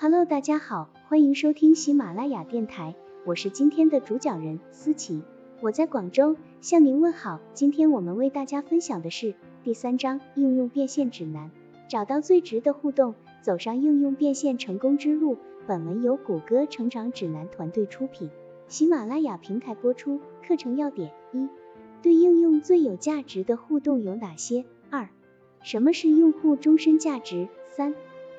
Hello，大家好，欢迎收听喜马拉雅电台，我是今天的主讲人思琪，我在广州向您问好。今天我们为大家分享的是第三章应用变现指南，找到最值的互动，走上应用变现成功之路。本文由谷歌成长指南团队出品，喜马拉雅平台播出。课程要点：一、对应用最有价值的互动有哪些？二、什么是用户终身价值？三、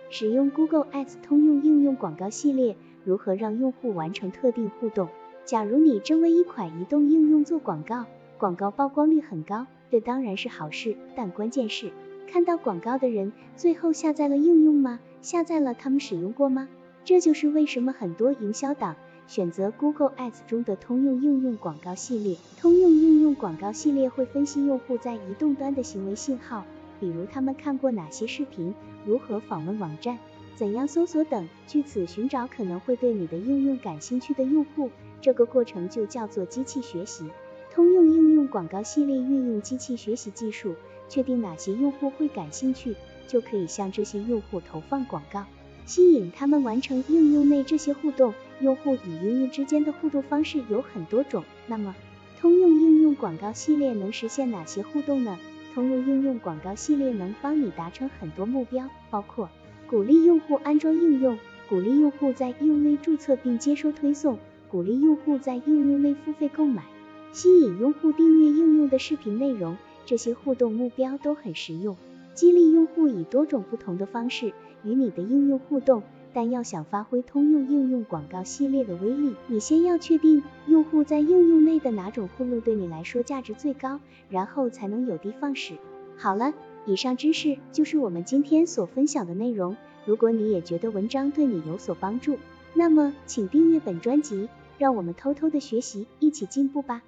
使用 Google Ads 通用应用广告系列，如何让用户完成特定互动？假如你正为一款移动应用做广告，广告曝光率很高，这当然是好事，但关键是，看到广告的人最后下载了应用吗？下载了，他们使用过吗？这就是为什么很多营销党选择 Google Ads 中的通用应用广告系列。通用应用广告系列会分析用户在移动端的行为信号，比如他们看过哪些视频，如何访问网站，怎样搜索等，据此寻找可能会对你的应用感兴趣的用户。这个过程就叫做机器学习。通用应用广告系列运用机器学习技术，确定哪些用户会感兴趣，就可以向这些用户投放广告。吸引他们完成应用内这些互动。用户与应用之间的互动方式有很多种，那么通用应用广告系列能实现哪些互动呢？通用应用广告系列能帮你达成很多目标，包括鼓励用户安装应用，鼓励用户在应用内注册并接收推送，鼓励用户在应用内付费购买，吸引用户订阅应用的视频内容。这些互动目标都很实用，激励用户以多种不同的方式。与你的应用互动，但要想发挥通用应用广告系列的威力，你先要确定用户在应用内的哪种互动对你来说价值最高，然后才能有的放矢。好了，以上知识就是我们今天所分享的内容。如果你也觉得文章对你有所帮助，那么请订阅本专辑，让我们偷偷的学习，一起进步吧。